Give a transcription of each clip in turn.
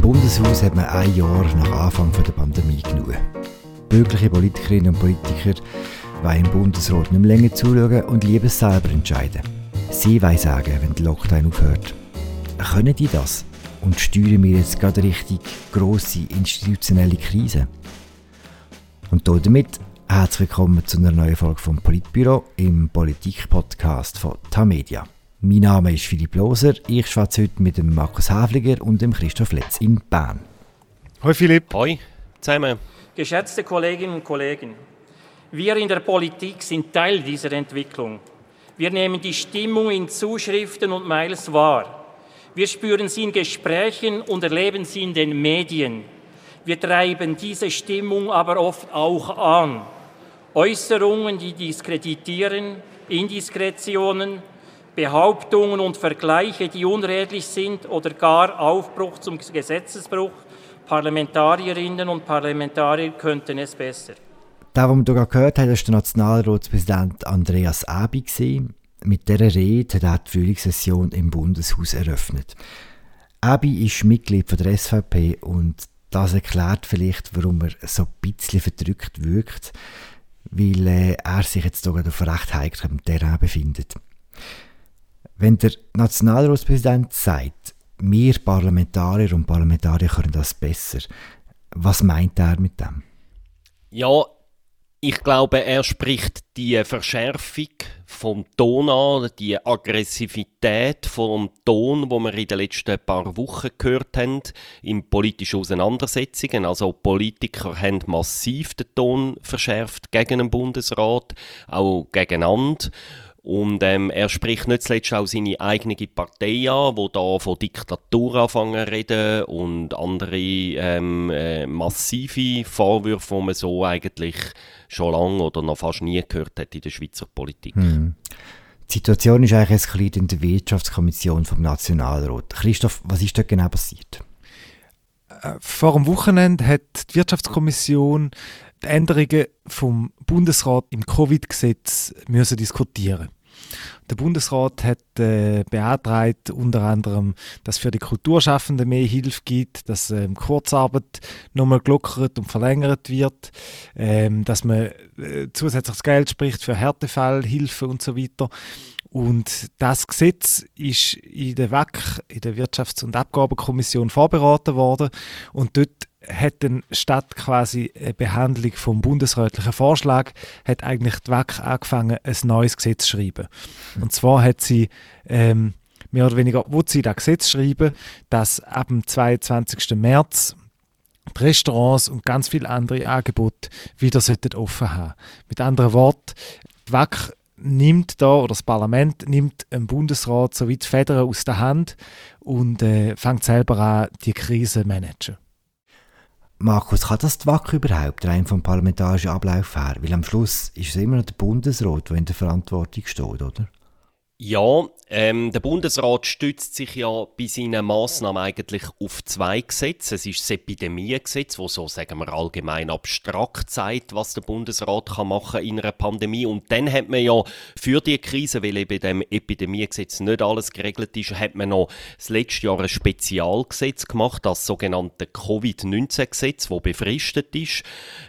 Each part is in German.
Im Bundeshaus hat man ein Jahr nach Anfang der Pandemie genug. Bürgerliche Politikerinnen und Politiker wollen im Bundesrat nicht mehr länger zuschauen und lieber selber entscheiden. Sie wollen sagen, wenn der Lockdown aufhört. Können die das? Und steuern wir jetzt gerade richtig grosse institutionelle Krise? Und damit herzlich willkommen zu einer neuen Folge vom Politbüro im Politik-Podcast von Tamedia. Mein Name ist Philipp Loser. Ich schwätze heute mit dem Markus Häfliger und dem Christoph Letz in Bern. Hoi Philipp. Hoi zusammen. Geschätzte Kolleginnen und Kollegen, wir in der Politik sind Teil dieser Entwicklung. Wir nehmen die Stimmung in Zuschriften und Mails wahr. Wir spüren sie in Gesprächen und erleben sie in den Medien. Wir treiben diese Stimmung aber oft auch an. Äußerungen, die diskreditieren, Indiskretionen, Behauptungen und Vergleiche, die unredlich sind oder gar Aufbruch zum Gesetzesbruch. Parlamentarierinnen und Parlamentarier könnten es besser. Der, den wir hier gehört haben, war der Nationalratspräsident Andreas Abi. Mit dieser Rede hat er die Frühlingssession im Bundeshaus eröffnet. Abi ist Mitglied der SVP und das erklärt vielleicht, warum er so ein bisschen verdrückt wirkt, weil äh, er sich jetzt sogar auf recht heiklem Terrain befindet. Wenn der Nationalratspräsident sagt, wir Parlamentarier und Parlamentarier können das besser, was meint er mit dem? Ja, ich glaube, er spricht die Verschärfung vom Ton an, die Aggressivität vom Ton, wo wir in den letzten paar Wochen gehört haben, in politischen Auseinandersetzungen. Also Politiker haben massiv den Ton verschärft gegen den Bundesrat, auch gegeneinander. Und ähm, er spricht nicht zuletzt auch seine eigene Partei an, wo da von Diktatur anfangen reden und andere ähm, äh, massive Vorwürfe, die man so eigentlich schon lange oder noch fast nie gehört hat in der Schweizer Politik. Hm. Die Situation ist eigentlich eskaliert in der Wirtschaftskommission vom Nationalrat. Christoph, was ist dort genau passiert? Äh, vor dem Wochenende hat die Wirtschaftskommission die Änderungen vom Bundesrat im Covid-Gesetz müssen diskutieren. Der Bundesrat hat äh, beantragt unter anderem, dass für die Kulturschaffenden mehr Hilfe gibt, dass ähm, Kurzarbeit nochmal gelockert und verlängert wird, ähm, dass man äh, zusätzliches Geld spricht für Härtefallhilfe und so weiter. Und das Gesetz ist in der WAC, in der Wirtschafts- und Abgabenkommission, vorberaten worden. Und dort hat dann statt quasi eine Behandlung vom bundesrätlichen Vorschlag, hat eigentlich die WAC angefangen, ein neues Gesetz zu schreiben. Und zwar hat sie ähm, mehr oder weniger, wo sie das Gesetz schreiben, dass ab dem 22. März die Restaurants und ganz viele andere Angebote wieder offen haben. Mit anderen Worten, die WAC nimmt da, oder das Parlament nimmt dem Bundesrat so weit Federn aus der Hand und äh, fängt selber an, die Krise zu managen. Markus, kann das die WAC überhaupt rein vom parlamentarischen Ablauf her? Weil am Schluss ist es immer noch der Bundesrat, der in der Verantwortung steht, oder? Ja, ähm, der Bundesrat stützt sich ja bei seinen Massnahmen eigentlich auf zwei Gesetze. Es ist das Epidemiegesetz, wo so sagen wir allgemein abstrakt zeigt, was der Bundesrat kann machen in einer Pandemie. Und dann hat man ja für die Krise, weil eben dem Epidemiegesetz nicht alles geregelt ist, hat man noch das letzte Jahr ein Spezialgesetz gemacht, das sogenannte Covid-19-Gesetz, wo befristet ist.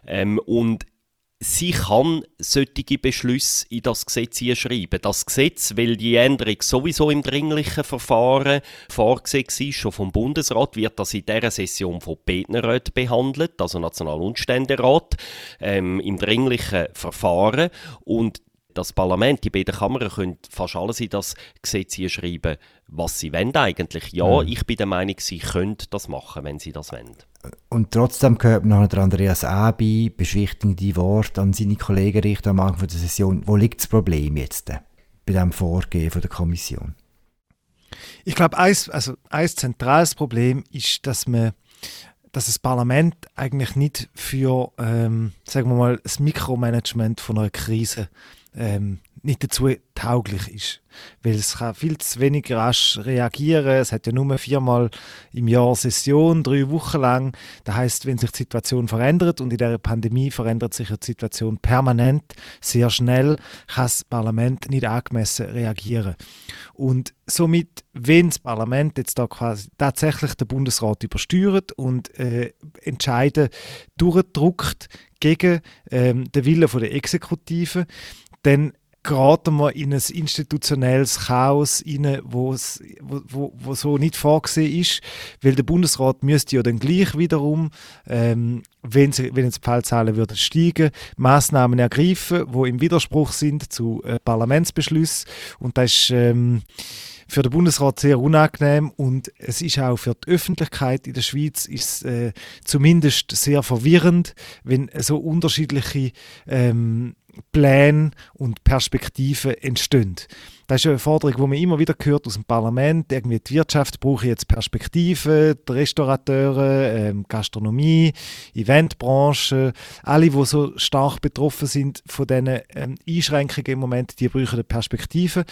Ähm, und sie kann solche Beschlüsse in das Gesetz schreiben. Das Gesetz, weil die Änderung sowieso im dringlichen Verfahren vorgesehen ist, schon vom Bundesrat, wird das in dieser Session von Betnerrat behandelt, also National- und Ständerat, ähm, im dringlichen Verfahren. Und das Parlament, die beiden Kammern können fast alles in das Gesetz hier schreiben, was sie wollen eigentlich. Ja, mhm. ich bin der Meinung, sie können das machen, wenn sie das wollen. Und trotzdem gehört noch der Andreas Abi beschwichtigende Worte an seine Kollegen richten am Anfang der Session. Wo liegt das Problem jetzt bei diesem Vorgehen der Kommission? Ich glaube, ein, also ein zentrales Problem ist, dass man dass das Parlament eigentlich nicht für, ähm, sagen wir mal, das Mikromanagement von einer Krise ähm, nicht dazu tauglich ist. Weil es kann viel zu wenig rasch reagieren. Es hat ja nur viermal im Jahr Session, drei Wochen lang. Das heißt, wenn sich die Situation verändert und in der Pandemie verändert sich die Situation permanent, sehr schnell, kann das Parlament nicht angemessen reagieren. Und somit, wenn das Parlament jetzt da quasi tatsächlich den Bundesrat übersteuert und äh, Entscheide durchdruckt gegen ähm, den Willen der Exekutive, dann geraten wir in ein institutionelles Chaos rein, wo, wo, wo so nicht vorgesehen ist, weil der Bundesrat müsste ja dann gleich wiederum, ähm, wenn, sie, wenn jetzt die Fallzahlen würden steigen, Maßnahmen ergreifen, wo im Widerspruch sind zu äh, Parlamentsbeschlüssen und das ist ähm, für den Bundesrat sehr unangenehm und es ist auch für die Öffentlichkeit in der Schweiz ist, äh, zumindest sehr verwirrend, wenn so unterschiedliche ähm, Pläne und Perspektiven entstehen. Das ist eine Forderung, die man immer wieder hört aus dem Parlament. Irgendwie die Wirtschaft braucht jetzt Perspektiven, die Restaurateure, ähm, Gastronomie, Eventbranche, alle, die so stark betroffen sind von diesen ähm, Einschränkungen im Moment, die brauchen eine Perspektive.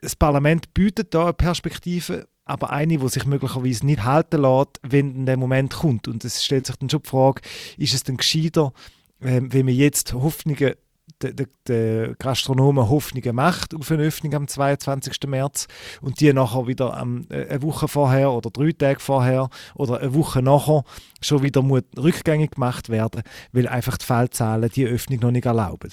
Das Parlament bietet da eine Perspektive, aber eine, die sich möglicherweise nicht halten lässt, wenn der Moment kommt. Und es stellt sich dann schon die Frage, ist es denn gescheiter, ähm, wenn wir jetzt Hoffnungen der, der, Gastronomen Hoffnungen macht auf eine Öffnung am 22. März und die nachher wieder am, äh, eine Woche vorher oder drei Tage vorher oder eine Woche nachher schon wieder muss rückgängig gemacht werden, weil einfach die Fallzahlen die Öffnung noch nicht erlauben.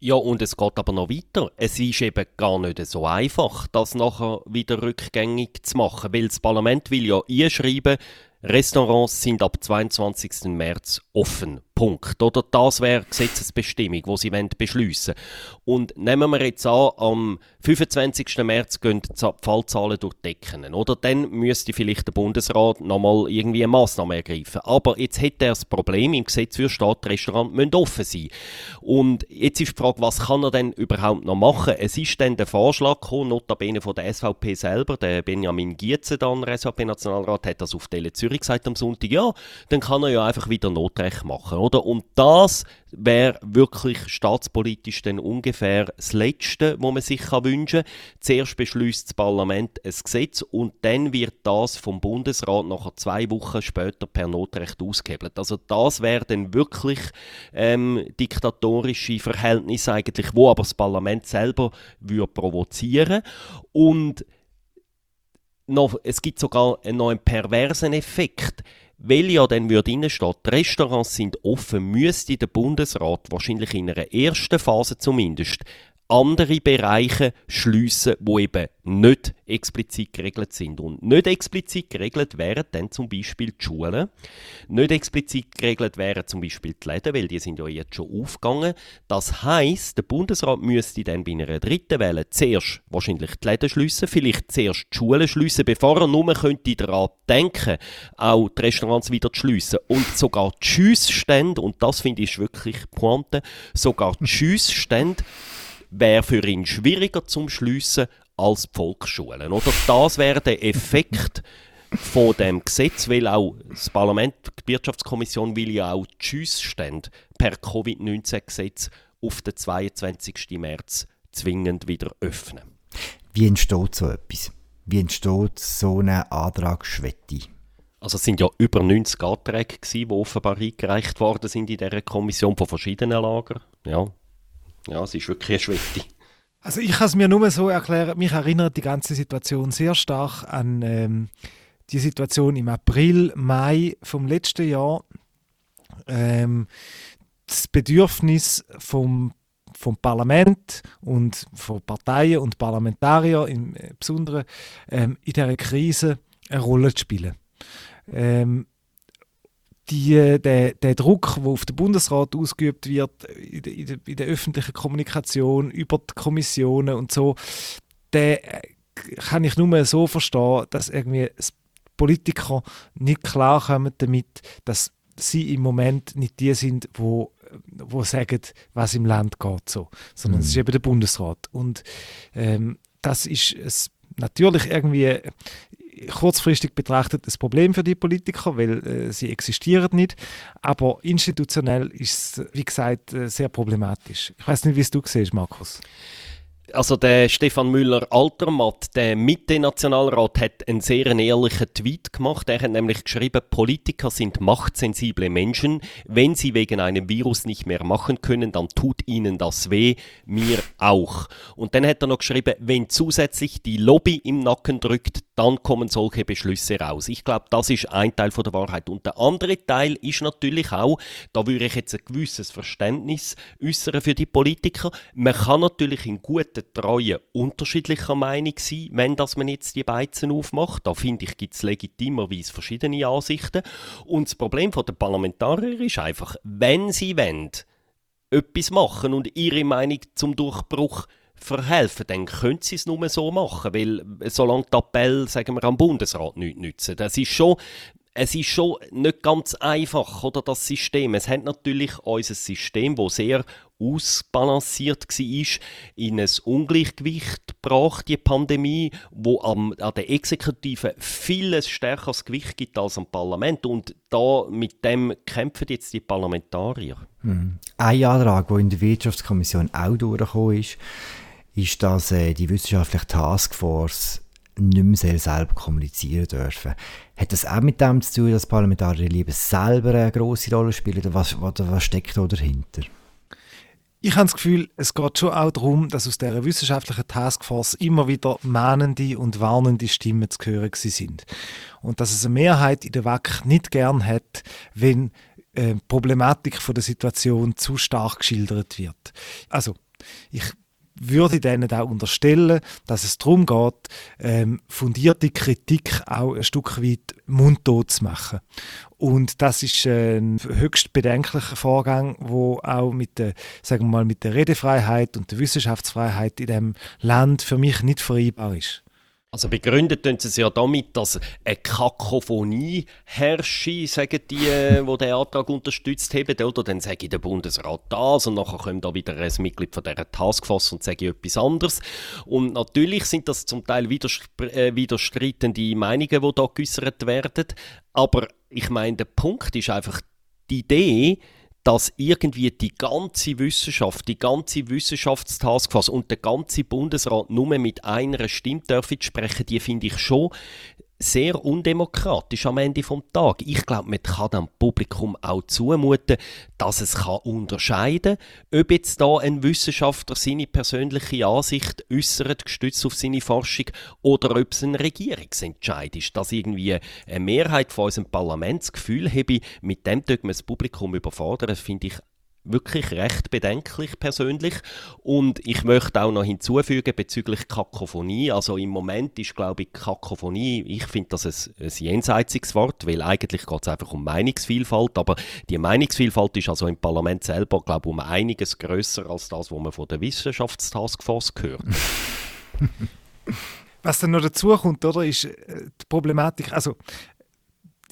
Ja, und es geht aber noch weiter. Es ist eben gar nicht so einfach, das nachher wieder rückgängig zu machen, weil das Parlament will ja einschreiben, Restaurants sind ab 22. März offen. Punkt. Oder das wäre Gesetzesbestimmung, die sie beschließen Und nehmen wir jetzt an, am 25. März gehen die Fallzahlen durch Decken. Oder dann müsste vielleicht der Bundesrat nochmal irgendwie eine Massnahme ergreifen. Aber jetzt hätte er das Problem, im Gesetz für Stadtrestaurant müssen offen sein. Und jetzt ist die Frage, was kann er denn überhaupt noch machen? Es ist dann der Vorschlag gekommen, notabene von der SVP selber, der Benjamin Gietze, der SVP-Nationalrat, hat das auf Tele Zürich gesagt am Sonntag, ja, dann kann er ja einfach wieder Notrecht machen oder? Und das wäre wirklich staatspolitisch dann ungefähr das Letzte, was man sich wünschen kann. Zuerst beschließt das Parlament ein Gesetz und dann wird das vom Bundesrat nachher zwei Wochen später per Notrecht ausgehebelt. Also das wäre dann wirklich ähm, diktatorische Verhältnisse eigentlich, wo aber das Parlament selber würde provozieren und noch, es gibt sogar noch einen perversen Effekt weil ja dann würde steht, die Restaurants sind offen, müsste der Bundesrat wahrscheinlich in einer ersten Phase zumindest andere Bereiche schliessen, wo eben nicht explizit geregelt sind. Und nicht explizit geregelt wären dann zum Beispiel die Schulen. Nicht explizit geregelt wären zum Beispiel die Läden, weil die sind ja jetzt schon aufgegangen. Das heißt, der Bundesrat müsste dann bei einer dritten Welle zuerst wahrscheinlich die Läden schliessen, vielleicht zuerst die Schulen schliessen, bevor er nur könnte daran denken, auch die Restaurants wieder zu schliessen. Und sogar die Schiessstände, und das finde ich wirklich Pointe, sogar die Schiessstände wäre für ihn schwieriger zum Schliessen als die Volksschulen. Oder das wäre der Effekt von dem Gesetz, weil auch das Parlament, die Wirtschaftskommission will ja auch die Schiessstände per Covid-19-Gesetz auf den 22. März zwingend wieder öffnen. Wie entsteht so etwas? Wie entsteht so eine Antragsschwette? Also es sind ja über 90 Anträge, gewesen, die offenbar eingereicht worden sind in dieser Kommission von verschiedenen Lagern. Ja, ja, es ist wirklich eine Schwette. Also ich kann es mir nur so erklären, mich erinnert die ganze Situation sehr stark an ähm, die Situation im April, Mai vom letzten Jahr. Ähm, das Bedürfnis vom, vom Parlament und von Parteien und Parlamentariern im Besonderen ähm, in dieser Krise eine Rolle zu spielen. Ähm, die, der, der Druck, der auf den Bundesrat ausgeübt wird, in der, in, der, in der, öffentlichen Kommunikation, über die Kommissionen und so, der äh, kann ich nur so verstehen, dass irgendwie Politiker nicht klarkommen damit, dass sie im Moment nicht die sind, wo wo sagen, was im Land geht, so. sondern mhm. es ist eben der Bundesrat. Und ähm, das ist es natürlich irgendwie kurzfristig betrachtet ein Problem für die Politiker, weil äh, sie existieren nicht. Aber institutionell ist es, wie gesagt, äh, sehr problematisch. Ich weiß nicht, wie es du siehst, Markus. Also der Stefan Müller-Altermatt, der Mitte-Nationalrat, hat einen sehr ehrlichen Tweet gemacht. Er hat nämlich geschrieben, Politiker sind machtsensible Menschen. Wenn sie wegen einem Virus nicht mehr machen können, dann tut ihnen das weh, mir auch. Und dann hat er noch geschrieben, wenn zusätzlich die Lobby im Nacken drückt, dann kommen solche Beschlüsse raus. Ich glaube, das ist ein Teil von der Wahrheit. Und der andere Teil ist natürlich auch, da würde ich jetzt ein gewisses Verständnis äußern für die Politiker. Man kann natürlich in guten der Treue unterschiedlicher Meinung sein, wenn das man jetzt die Beizen aufmacht. Da finde ich, gibt es legitimerweise verschiedene Ansichten. Und das Problem der Parlamentarier ist einfach, wenn sie wollen, etwas machen und ihre Meinung zum Durchbruch verhelfen, dann können sie es nur so machen, weil solange die Appell, sagen wir, am Bundesrat nichts nützen. Das ist schon es ist schon nicht ganz einfach, oder, das System. Es hat natürlich unser System, das sehr ausbalanciert war, in ein Ungleichgewicht gebracht, die Pandemie, wo am, an der Exekutive viel stärkeres Gewicht gibt als am Parlament. Und da mit dem kämpfen jetzt die Parlamentarier. Mhm. Ein Antrag, der in der Wirtschaftskommission auch durchgekommen ist, ist, dass äh, die wissenschaftliche Taskforce nicht mehr selber kommunizieren dürfen. Hat das auch mit dem zu tun, dass Parlamentarier lieber selber eine grosse Rolle spielen? Oder was, oder was steckt da dahinter? Ich habe das Gefühl, es geht schon auch darum, dass aus dieser wissenschaftlichen Taskforce immer wieder mahnende und warnende Stimmen zu hören sind. Und dass es eine Mehrheit in der WAC nicht gern hat, wenn äh, Problematik der Situation zu stark geschildert wird. Also, ich würde denen auch unterstellen, dass es darum geht, ähm, fundierte Kritik auch ein Stück weit mundtot zu machen. Und das ist ein höchst bedenklicher Vorgang, wo auch mit der, sagen wir mal, mit der Redefreiheit und der Wissenschaftsfreiheit in dem Land für mich nicht vereinbar ist. Also begründet tun sie es ja damit, dass eine Kakophonie herrsche, sagen die, äh, die den Antrag unterstützt haben. Oder dann sage der Bundesrat das und nachher kommt da wieder ein Mitglied von dieser Taskforce und sage etwas anderes. Und natürlich sind das zum Teil äh, widerstreitende Meinungen, die da geäußert werden. Aber ich meine, der Punkt ist einfach die Idee, dass irgendwie die ganze Wissenschaft, die ganze Wissenschaftstaskforce und der ganze Bundesrat nur mit einer Stimme dürfen sprechen, die finde ich schon sehr undemokratisch am Ende vom Tag. Ich glaube, man kann dem Publikum auch zumuten, dass es kann unterscheiden kann, ob jetzt da ein Wissenschaftler seine persönliche Ansicht äußert, gestützt auf seine Forschung, oder ob es ein Regierungsentscheid ist. Dass irgendwie eine Mehrheit von unserem Parlament das Gefühl habe, mit dem dürfen wir das Publikum überfordern, finde ich wirklich recht bedenklich persönlich. Und ich möchte auch noch hinzufügen bezüglich Kakophonie. Also im Moment ist, glaube ich, Kakophonie, ich finde das ein, ein jenseitiges Wort, weil eigentlich geht es einfach um Meinungsvielfalt. Aber die Meinungsvielfalt ist also im Parlament selber, glaube ich, um einiges größer als das, was man von der Wissenschaftstaskforce gehört. Was dann noch dazu kommt, oder, ist äh, die Problematik, also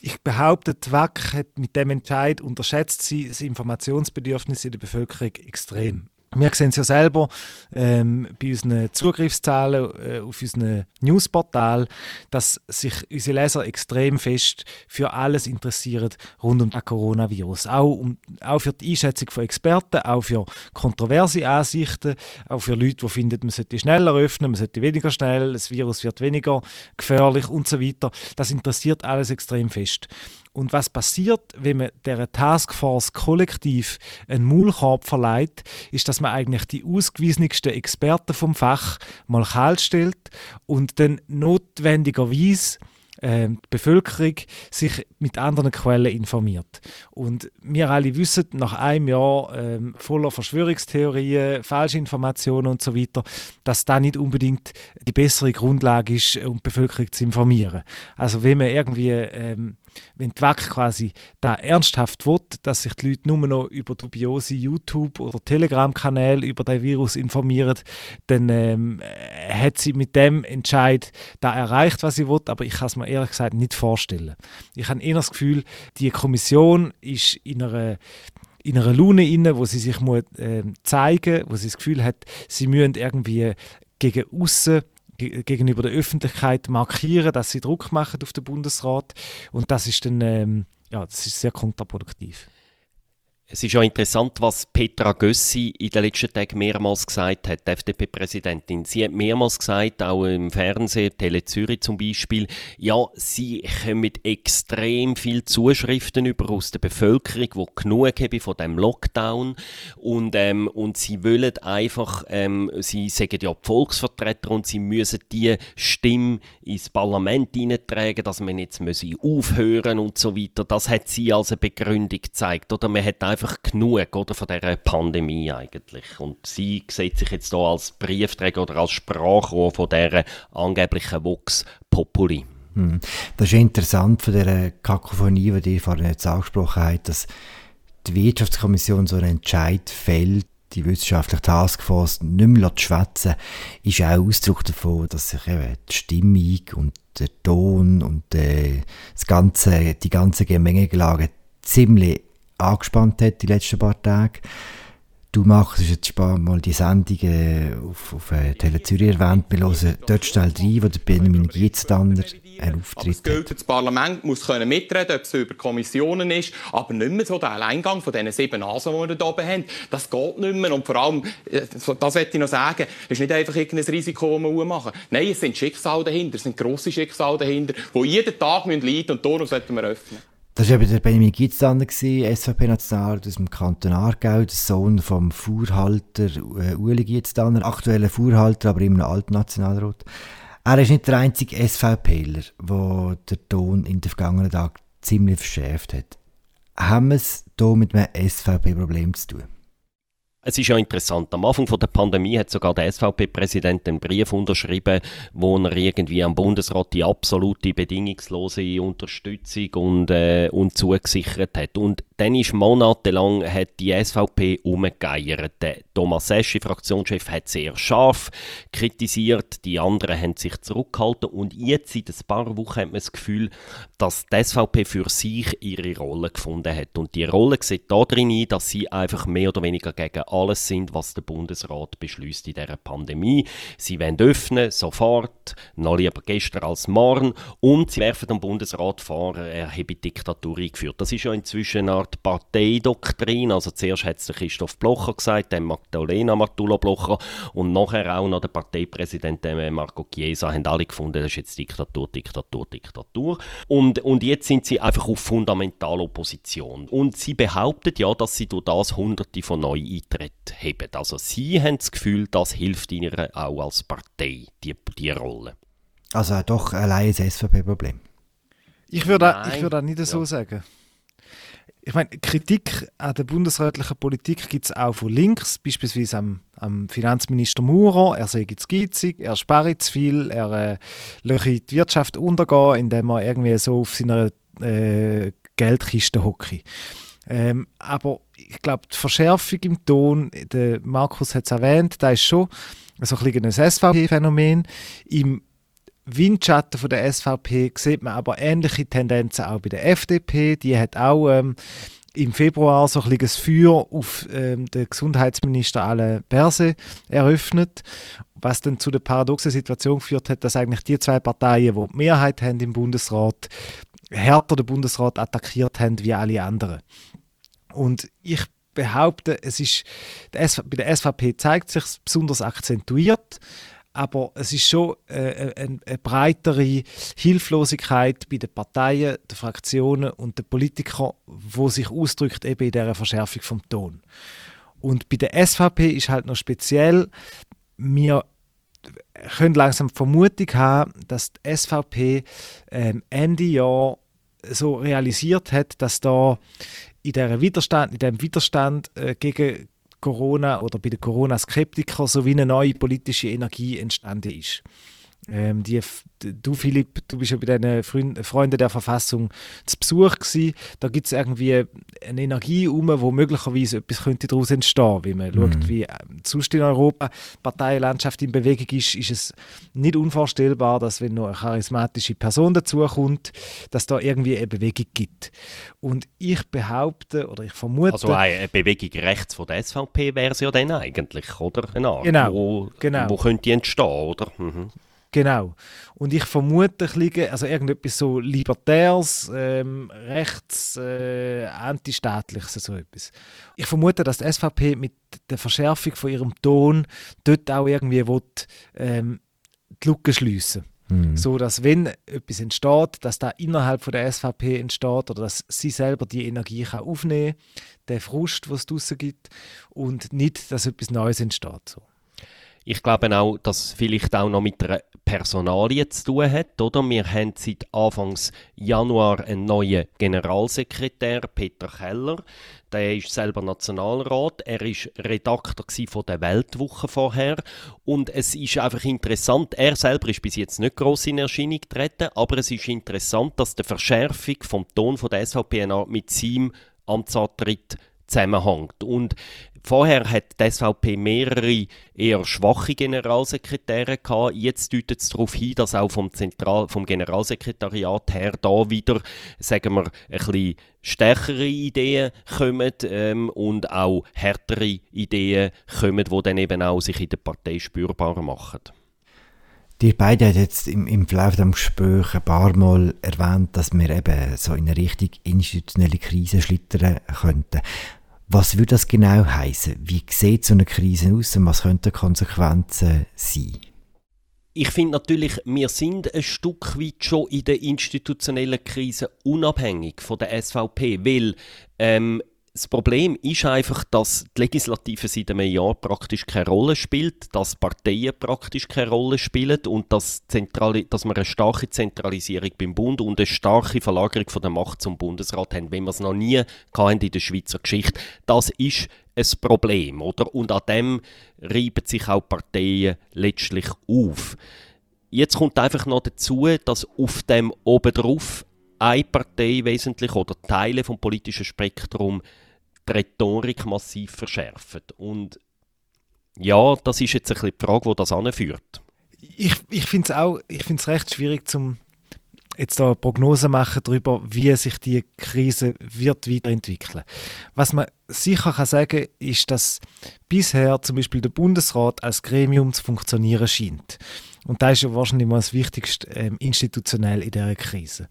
ich behaupte, die WAC hat mit dem Entscheid unterschätzt sie das Informationsbedürfnis in der Bevölkerung extrem. Wir sehen es ja selber ähm, bei unseren Zugriffszahlen äh, auf unseren Newsportal, dass sich unsere Leser extrem fest für alles interessieren rund um das Coronavirus. Auch, um, auch für die Einschätzung von Experten, auch für kontroverse Ansichten, auch für Leute, die finden, man sollte schneller öffnen, man sollte weniger schnell, das Virus wird weniger gefährlich und so weiter. Das interessiert alles extrem fest. Und was passiert, wenn man der Taskforce kollektiv einen Maulkorb verleiht, ist, dass man eigentlich die ausgewiesensten Experten vom Fach mal kalt stellt und dann notwendigerweise äh, die Bevölkerung sich mit anderen Quellen informiert. Und wir alle wissen, nach einem Jahr äh, voller Verschwörungstheorien, Falschinformationen und so weiter, dass das nicht unbedingt die bessere Grundlage ist, um die Bevölkerung zu informieren. Also wenn man irgendwie ähm, wenn die WAC quasi da ernsthaft will, dass sich die Leute nur noch über dubiose YouTube- oder Telegram-Kanäle über das Virus informieren, dann ähm, hat sie mit dem Entscheid da erreicht, was sie will, aber ich kann es mir ehrlich gesagt nicht vorstellen. Ich habe eher das Gefühl, die Kommission ist in einer in einer Laune inne, wo sie sich muss, äh, zeigen, wo sie das Gefühl hat, sie müssen irgendwie gegen außen gegenüber der Öffentlichkeit markieren, dass sie Druck machen auf den Bundesrat und das ist dann ähm, ja, das ist sehr kontraproduktiv. Es ist ja interessant, was Petra Gössi in den letzten Tagen mehrmals gesagt hat, die FDP-Präsidentin. Sie hat mehrmals gesagt, auch im Fernsehen, Tele Zürich zum Beispiel, ja, sie kommen extrem viele Zuschriften über aus der Bevölkerung, die genug haben von dem Lockdown und, ähm, und sie wollen einfach, ähm, sie sagen ja die Volksvertreter und sie müssen die Stimme ins Parlament hineintragen, dass man jetzt aufhören und so weiter. Das hat sie als eine Begründung gezeigt, oder? Man hat einfach genug oder, von dieser Pandemie eigentlich. Und sie sieht sich jetzt hier als Briefträger oder als Sprachrohr von dieser angeblichen Vox Populi. Hm. Das ist interessant von dieser Kakophonie, die ihr vorhin jetzt angesprochen habt, dass die Wirtschaftskommission so einen Entscheid fällt, die wissenschaftliche Taskforce nicht mehr schwätzen ist auch Ausdruck davon, dass sich eben die Stimmung und der Ton und äh, das ganze, die ganze Gemengelage ziemlich angespannt hat die letzten paar Tage. Du machst jetzt mal die Sendung äh, auf, auf äh, Tele Zürich erwähnt. Wir hören dort schnell rein, wo der Benjamin Gietzander einen Auftritt aber das, das Parlament muss können mitreden, ob es über Kommissionen ist, aber nicht mehr so der Alleingang von diesen sieben Nasen, die wir hier oben haben. Das geht nicht mehr. Und vor allem, äh, das möchte ich noch sagen, es ist nicht einfach irgendein Risiko, das wir machen Nein, es sind Schicksale dahinter, es sind grosse Schicksale dahinter, die jeden Tag leiden müssen und darum sollten wir öffnen. Das war eben der Benjamin Gitzlander, SVP-Nationalrat aus dem Kanton Aargau, der Sohn vom Fuhrhalter äh, Uli Gitzlander, aktueller Fuhrhalter, aber immer noch alter Nationalrat. Er ist nicht der einzige SVPler, der den Ton in den vergangenen Tagen ziemlich verschärft hat. Haben wir es hier mit einem SVP-Problem zu tun? Es ist ja interessant, am Anfang der Pandemie hat sogar der SVP-Präsident einen Brief unterschrieben, wo er irgendwie am Bundesrat die absolute bedingungslose Unterstützung und, äh, und zugesichert hat. Und dann ist monatelang hat die SVP umgegeiert. Thomas Eschi, Fraktionschef, hat sehr scharf kritisiert, die anderen haben sich zurückgehalten und jetzt seit ein paar Wochen hat man das Gefühl, dass die SVP für sich ihre Rolle gefunden hat. Und die Rolle sieht darin ein, dass sie einfach mehr oder weniger gegen alles sind, was der Bundesrat beschließt in dieser Pandemie. Sie wollen öffnen, sofort, noch lieber gestern als morgen und sie werfen dem Bundesrat vor, er habe Diktatur eingeführt. Das ist ja inzwischen eine Art Parteidoktrin. Also zuerst hat es der Christoph Blocher gesagt, dann Magdalena Martula Blocher und nachher auch noch der Parteipräsident Marco Chiesa haben alle gefunden, das ist jetzt Diktatur, Diktatur, Diktatur. Und, und jetzt sind sie einfach auf Fundamentalopposition. Und sie behaupten ja, dass sie durch das hunderte von Neueintritten haben. Also sie haben das Gefühl, das hilft ihnen auch als Partei, die, die Rolle. Also doch allein ein SVP-Problem. Ich würde, ich würde auch nicht so ja. sagen ich meine, Kritik an der bundesrätlichen Politik gibt es auch von links, beispielsweise am, am Finanzminister Maurer. Er sei zu geizig, er spare zu viel, er äh, löche die Wirtschaft untergehen, indem er irgendwie so auf seiner äh, Geldkiste hocke. Ähm, aber ich glaube, die Verschärfung im Ton, der Markus hat es erwähnt, da ist schon so ein, ein SVP-Phänomen. Im Windschatten von der SVP sieht man aber ähnliche Tendenzen auch bei der FDP. Die hat auch ähm, im Februar so ein das Feuer auf ähm, den Gesundheitsminister Alain Berse eröffnet, was dann zu der paradoxen Situation geführt hat, dass eigentlich die zwei Parteien, die die Mehrheit haben im Bundesrat, härter den Bundesrat attackiert haben wie alle anderen. Und ich behaupte, es ist, bei der SVP zeigt sich besonders akzentuiert, aber es ist schon äh, eine, eine, breitere Hilflosigkeit bei den Parteien, den Fraktionen und den Politikern, wo sich ausdrückt eben in dieser Verschärfung vom Ton. Und bei der SVP ist halt noch speziell, wir können langsam Vermutung haben, dass die SVP ähm, Ende Jahr so realisiert hat, dass da in, der Widerstand, in dem Widerstand äh, gegen Corona oder bei den Corona-Skeptikern so wie eine neue politische Energie entstanden ist. Ähm, die, du, Philipp, du bist ja bei den Freunden der Verfassung zu Besuch gewesen. Da gibt es irgendwie eine Energie um, wo möglicherweise etwas könnte daraus entstehen Wenn man mhm. schaut, wie ähm, sonst in Europa die Parteienlandschaft in Bewegung ist, ist es nicht unvorstellbar, dass wenn noch eine charismatische Person dazukommt, dass da irgendwie eine Bewegung gibt. Und ich behaupte oder ich vermute... Also eine Bewegung rechts von der SVP wäre es ja dann eigentlich, oder? Eine Art, genau, wo, genau. wo könnte die entstehen, oder? Mhm. Genau. Und ich vermute, liege also irgendetwas so Libertärs, ähm, rechts, äh, antistaatliches, so etwas. Ich vermute, dass die SVP mit der Verschärfung von ihrem Ton dort auch irgendwie will, ähm, die Lücke schliessen mhm. So dass, wenn etwas entsteht, dass da innerhalb von der SVP entsteht oder dass sie selber die Energie kann aufnehmen kann, den Frust, was es draussen gibt, und nicht, dass etwas Neues entsteht. So. Ich glaube auch, dass es vielleicht auch noch mit einer Personalie zu tun hat. Oder? Wir haben seit Anfang Januar einen neuen Generalsekretär, Peter Keller. Der ist selber Nationalrat. Er ist Redakteur von der Weltwoche vorher. Und es ist einfach interessant, er selber ist bis jetzt nicht gross in Erscheinung getreten, aber es ist interessant, dass die Verschärfung vom Ton von der SVP mit seinem Amtsantritt zusammenhängt. Und vorher hat die SVP mehrere eher schwache Generalsekretäre gehabt. Jetzt deutet es darauf hin, dass auch vom, Zentral vom Generalsekretariat her da wieder, sagen wir, ein bisschen stärkere Ideen kommen ähm, und auch härtere Ideen kommen, die dann eben auch sich in der Partei spürbar machen. Die beiden haben jetzt im, im Verlauf des Gesprächs ein paar Mal erwähnt, dass wir eben so in eine richtig institutionelle Krise schlittern könnten. Was würde das genau heißen? Wie sieht so eine Krise aus und was könnten Konsequenzen sein? Ich finde natürlich, wir sind ein Stück weit schon in der institutionellen Krise unabhängig von der SVP, weil ähm, das Problem ist einfach, dass die Legislative seit einem Jahr praktisch keine Rolle spielt, dass Parteien praktisch keine Rolle spielen und dass, Zentrali dass wir eine starke Zentralisierung beim Bund und eine starke Verlagerung von der Macht zum Bundesrat haben, wenn wir es noch nie in der Schweizer Geschichte. Das ist ein Problem, oder? Und an dem reiben sich auch Parteien letztlich auf. Jetzt kommt einfach noch dazu, dass auf dem obendrauf eine Partei wesentlich oder Teile vom politischen Spektrum die Rhetorik massiv verschärfen. Und ja, das ist jetzt ein bisschen die Frage, wo das anführt. Ich, ich finde es auch ich find's recht schwierig, zum jetzt da Prognosen machen darüber, wie sich die Krise wird weiterentwickeln. Was man sicher kann sagen, ist, dass bisher zum Beispiel der Bundesrat als Gremium zu funktionieren scheint. Und da ist ja wahrscheinlich mal das Wichtigste ähm, institutionell in dieser Krise.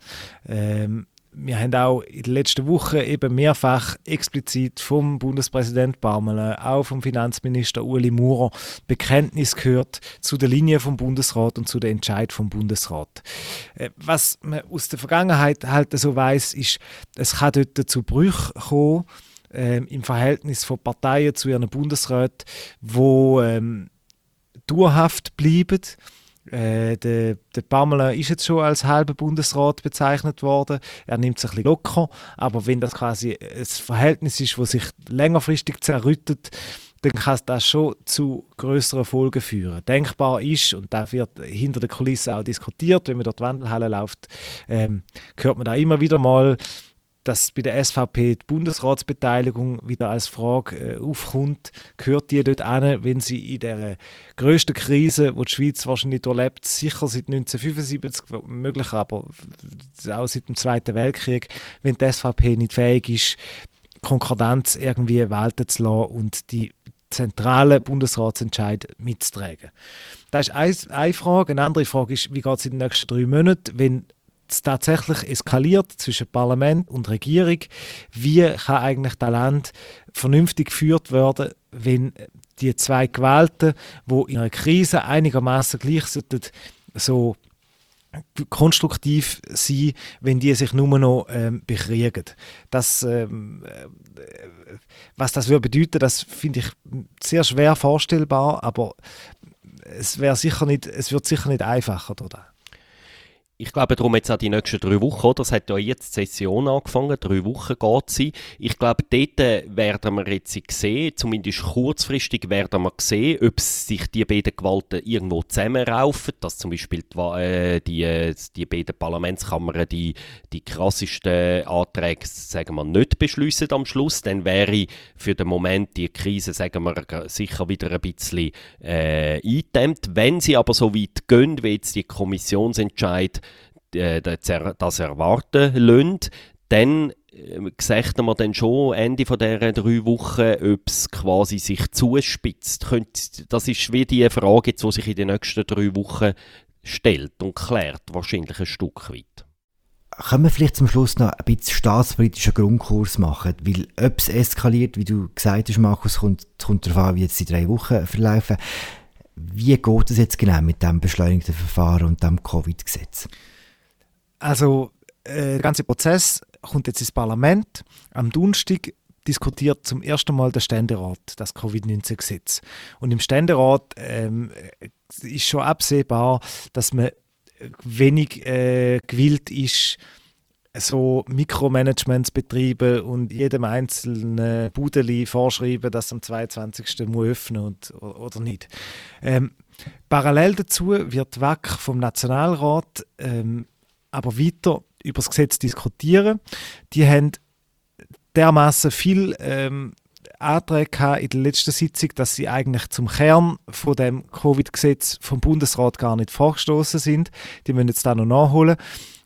Ähm, wir haben auch in den letzten Wochen eben mehrfach explizit vom Bundespräsident Barmele, auch vom Finanzminister Uli Maurer Bekenntnis gehört zu der Linie vom Bundesrat und zu der Entscheid vom Bundesrat. Äh, was man aus der Vergangenheit halt so weiß, ist, es kann dort zu Brüchen kommen äh, im Verhältnis von Parteien zu ihren Bundesräten, wo ähm, dauerhaft bleiben äh, der, der Pamela ist jetzt schon als halber Bundesrat bezeichnet worden. Er nimmt sich ein bisschen locker, aber wenn das quasi ein Verhältnis ist, das sich längerfristig zerrüttet, dann kann das schon zu größeren Folgen führen. Denkbar ist, und da wird hinter der Kulisse auch diskutiert, wenn man dort Wandelhalle läuft, ähm, hört man da immer wieder mal, dass bei der SVP die Bundesratsbeteiligung wieder als Frage äh, aufkommt, gehört die dort an, wenn sie in der grössten Krise, die die Schweiz wahrscheinlich erlebt, sicher seit 1975, möglich aber auch seit dem Zweiten Weltkrieg, wenn die SVP nicht fähig ist, Konkordanz irgendwie walten zu lassen und die zentralen Bundesratsentscheid mitzutragen. Das ist eine Frage. Eine andere Frage ist, wie geht es in den nächsten drei Monaten, wenn es tatsächlich eskaliert zwischen Parlament und Regierung. Wie kann eigentlich das Land vernünftig geführt werden, wenn die zwei Gewalten, wo in einer Krise einigermaßen gleich sind, so konstruktiv sein, wenn die sich nur noch ähm, bekriegen. Das, ähm, äh, was das würde bedeuten, das finde ich sehr schwer vorstellbar, aber es wäre sicher nicht, es wird sicher nicht einfacher. Oder? Ich glaube darum jetzt auch die nächsten drei Wochen, oder? Es hat ja jetzt die Session angefangen, drei Wochen geht sie. Ich glaube, dort werden wir jetzt sehen, zumindest kurzfristig werden wir sehen, ob sich die beiden Gewalten irgendwo zusammenraufen, dass zum Beispiel die, äh, die, die beiden Parlamentskammern die, die krassesten Anträge, sagen wir, nicht beschließen am Schluss. Dann wäre für den Moment die Krise, sagen wir, sicher wieder ein bisschen äh, eingedämmt. Wenn sie aber so weit gehen, wie jetzt die Kommissionsentscheid äh, das erwarten lassen, dann äh, sieht man dann schon Ende von dieser drei Wochen, ob es quasi sich zuspitzt. Das ist wie die Frage, die sich in den nächsten drei Wochen stellt und klärt, wahrscheinlich ein Stück weit. Können wir vielleicht zum Schluss noch ein bisschen staatspolitischen Grundkurs machen? Weil, ob es eskaliert, wie du gesagt hast, Markus, kommt, kommt darauf an, wie jetzt die drei Wochen verlaufen. Wie geht es jetzt genau mit dem beschleunigten Verfahren und dem Covid-Gesetz? Also, äh, der ganze Prozess kommt jetzt ins Parlament. Am Donnerstag diskutiert zum ersten Mal der Ständerat das Covid-19-Gesetz. Und im Ständerat ähm, ist schon absehbar, dass man wenig äh, gewillt ist, so Mikromanagements betreiben und jedem einzelnen Budeli vorschreiben, dass am 22. muss öffnen und, oder nicht. Ähm, parallel dazu wird WAC vom Nationalrat ähm, aber weiter über das Gesetz diskutieren. Die haben dermaßen viel ähm, Anträge in der letzten Sitzung, dass sie eigentlich zum Kern von dem Covid-Gesetz vom Bundesrat gar nicht vorgestoßen sind. Die müssen jetzt da noch nachholen.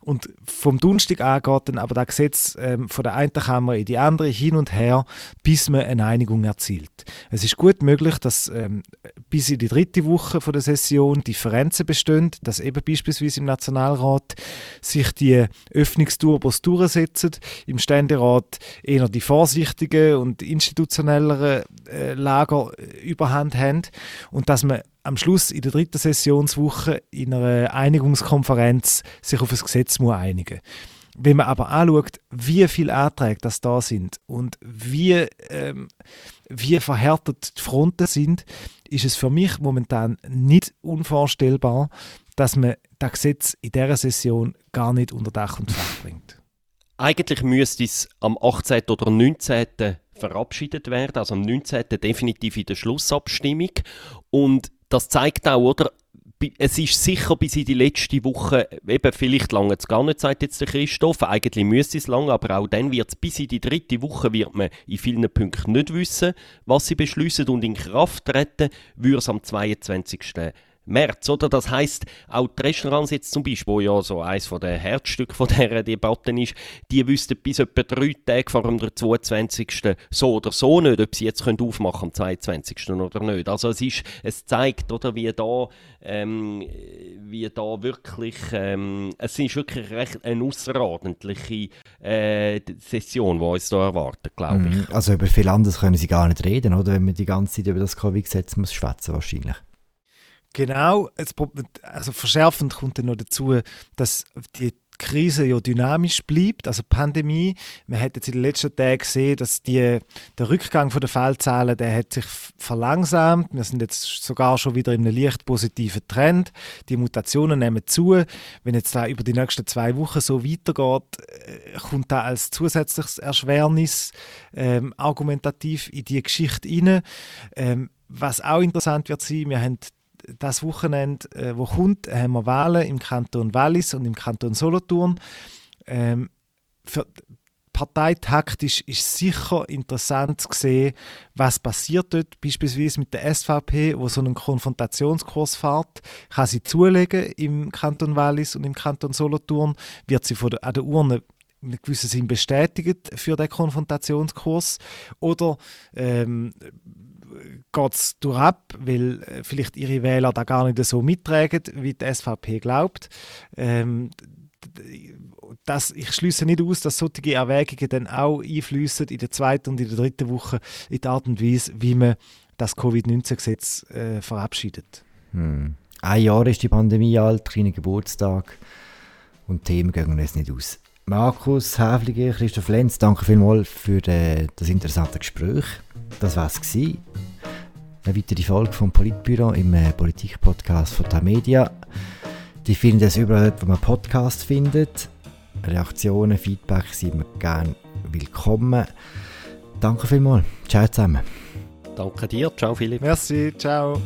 Und vom Donnerstag an geht dann aber das Gesetz ähm, von der einen Kammer in die andere hin und her, bis man eine Einigung erzielt. Es ist gut möglich, dass ähm, bis in die dritte Woche von der Session. Differenzen bestehen, dass eben beispielsweise im Nationalrat sich die Öffnungsturbos durchsetzen, im Ständerat eher die vorsichtigen und institutionelleren äh, Lager äh, überhand haben. Und dass man am Schluss in der dritten Sessionswoche in einer Einigungskonferenz sich auf ein Gesetz muss einigen Wenn man aber anschaut, wie viele Anträge das da sind und wie, ähm, wie verhärtet die Fronten sind, ist es für mich momentan nicht unvorstellbar, dass man das Gesetz in dieser Session gar nicht unter Dach und Fach bringt. Eigentlich müsste es am 18. oder 19 verabschiedet werden, also am 19. definitiv in der Schlussabstimmung. Und das zeigt auch, oder? Es ist sicher bis in die letzte Woche, eben vielleicht lange es gar nicht, sagt jetzt der Christoph, eigentlich müsste es lange, aber auch dann wird es bis in die dritte Woche wird man in vielen Punkten nicht wissen, was sie beschließen und in Kraft treten würde es am 22. März, oder? Das heißt, auch die Restaurants jetzt zum Beispiel, wo ja so eines der Herzstücke von dieser Debatte ist, die wüssten bis etwa drei Tage vor dem 22. so oder so nicht, ob sie jetzt können aufmachen am 22. oder nicht. Also es ist, es zeigt, oder, wie da, ähm, wie da wirklich, ähm, es ist wirklich recht eine außerordentliche äh, Session, die uns da erwartet, glaube ich. Mhm. Also über viel anderes können sie gar nicht reden, oder? Wenn man die ganze Zeit über das Covid-Gesetz muss schwätzen wahrscheinlich. Genau, also verschärfend kommt dann noch dazu, dass die Krise ja dynamisch bleibt, also Pandemie. Man hat jetzt in den letzten Tagen gesehen, dass die, der Rückgang der Fallzahlen, der hat sich verlangsamt. Wir sind jetzt sogar schon wieder in einem leicht positiven Trend. Die Mutationen nehmen zu. Wenn jetzt da über die nächsten zwei Wochen so weitergeht, äh, kommt da als zusätzliches Erschwernis ähm, argumentativ in die Geschichte rein. Ähm, was auch interessant wird sein, wir haben das Wochenende, äh, wo kommt, haben wir Wahlen im Kanton Wallis und im Kanton Solothurn. Ähm, für parteitaktisch ist sicher interessant zu sehen, was passiert dort, beispielsweise mit der SVP, wo so einen Konfrontationskurs fährt, kann sie zulegen im Kanton Wallis und im Kanton Solothurn, wird sie von der, an der Urne in gewissen Sinn bestätigt für den Konfrontationskurs? Oder ähm, geht es ab, weil äh, vielleicht ihre Wähler da gar nicht so mittragen, wie die SVP glaubt. Ähm, das, ich schließe nicht aus, dass solche Erwägungen dann auch einflüssen in der zweiten und in der dritten Woche in der Art und Weise, wie man das Covid-19-Gesetz äh, verabschiedet. Hm. Ein Jahr ist die Pandemie alt, kleiner Geburtstag und Themen gehen uns nicht aus. Markus Häfliger, Christoph Lenz, danke vielmals für äh, das interessante Gespräch. Das war es. Eine weitere Folge vom Politbüro im äh, Politik-Podcast von der Media. Die finden es überall, wo man Podcast findet. Reaktionen, Feedback sind wir gerne willkommen. Danke vielmals. Ciao zusammen. Danke dir. Ciao Philipp. Merci. Ciao.